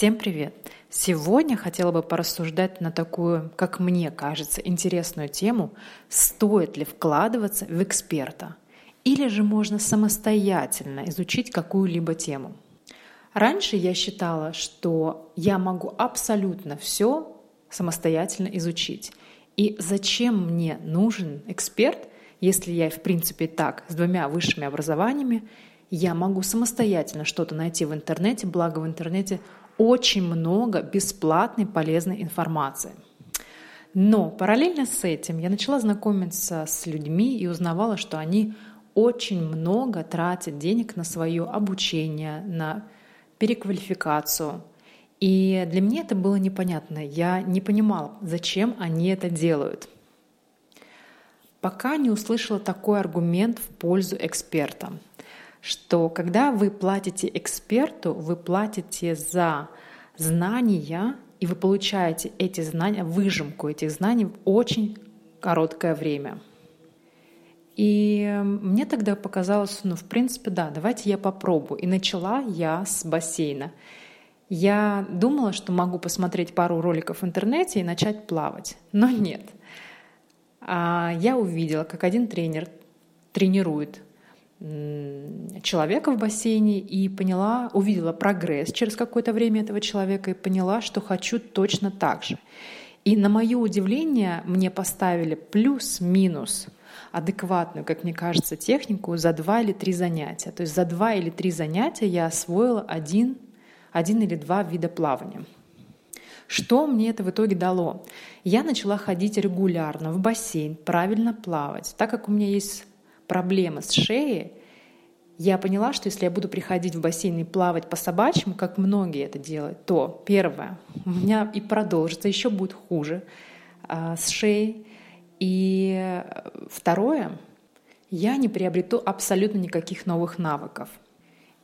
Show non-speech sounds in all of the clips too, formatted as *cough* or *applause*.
Всем привет! Сегодня хотела бы порассуждать на такую, как мне кажется, интересную тему, стоит ли вкладываться в эксперта или же можно самостоятельно изучить какую-либо тему. Раньше я считала, что я могу абсолютно все самостоятельно изучить. И зачем мне нужен эксперт, если я, в принципе, так, с двумя высшими образованиями, я могу самостоятельно что-то найти в интернете, благо в интернете очень много бесплатной полезной информации. Но параллельно с этим я начала знакомиться с людьми и узнавала, что они очень много тратят денег на свое обучение, на переквалификацию. И для меня это было непонятно. Я не понимала, зачем они это делают. Пока не услышала такой аргумент в пользу эксперта – что когда вы платите эксперту, вы платите за знания, и вы получаете эти знания, выжимку этих знаний в очень короткое время. И мне тогда показалось, ну, в принципе, да, давайте я попробую. И начала я с бассейна. Я думала, что могу посмотреть пару роликов в интернете и начать плавать. Но нет. А я увидела, как один тренер тренирует человека в бассейне и поняла, увидела прогресс через какое-то время этого человека и поняла, что хочу точно так же. И на мое удивление мне поставили плюс-минус адекватную, как мне кажется, технику за два или три занятия. То есть за два или три занятия я освоила один, один или два вида плавания. Что мне это в итоге дало? Я начала ходить регулярно в бассейн, правильно плавать. Так как у меня есть проблемы с шеей, я поняла, что если я буду приходить в бассейн и плавать по собачьим, как многие это делают, то первое, у меня и продолжится, еще будет хуже а, с шеей. И второе, я не приобрету абсолютно никаких новых навыков.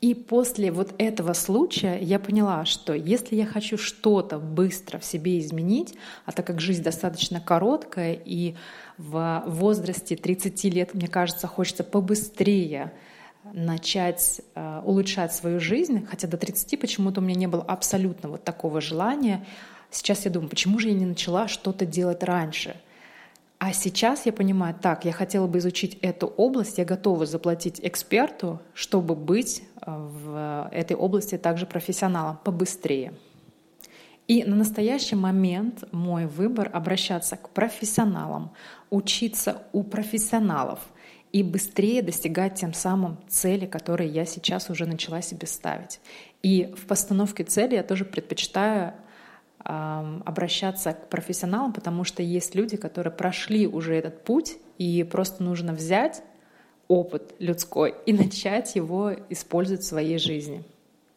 И после вот этого случая я поняла, что если я хочу что-то быстро в себе изменить, а так как жизнь достаточно короткая и в возрасте 30 лет, мне кажется, хочется побыстрее начать э, улучшать свою жизнь, хотя до 30 почему-то у меня не было абсолютно вот такого желания. Сейчас я думаю, почему же я не начала что-то делать раньше? А сейчас я понимаю, так, я хотела бы изучить эту область, я готова заплатить эксперту, чтобы быть э, в этой области также профессионалом побыстрее. И на настоящий момент мой выбор обращаться к профессионалам, учиться у профессионалов и быстрее достигать тем самым цели, которые я сейчас уже начала себе ставить. И в постановке цели я тоже предпочитаю обращаться к профессионалам, потому что есть люди, которые прошли уже этот путь, и просто нужно взять опыт людской и *laughs* начать его использовать в своей жизни.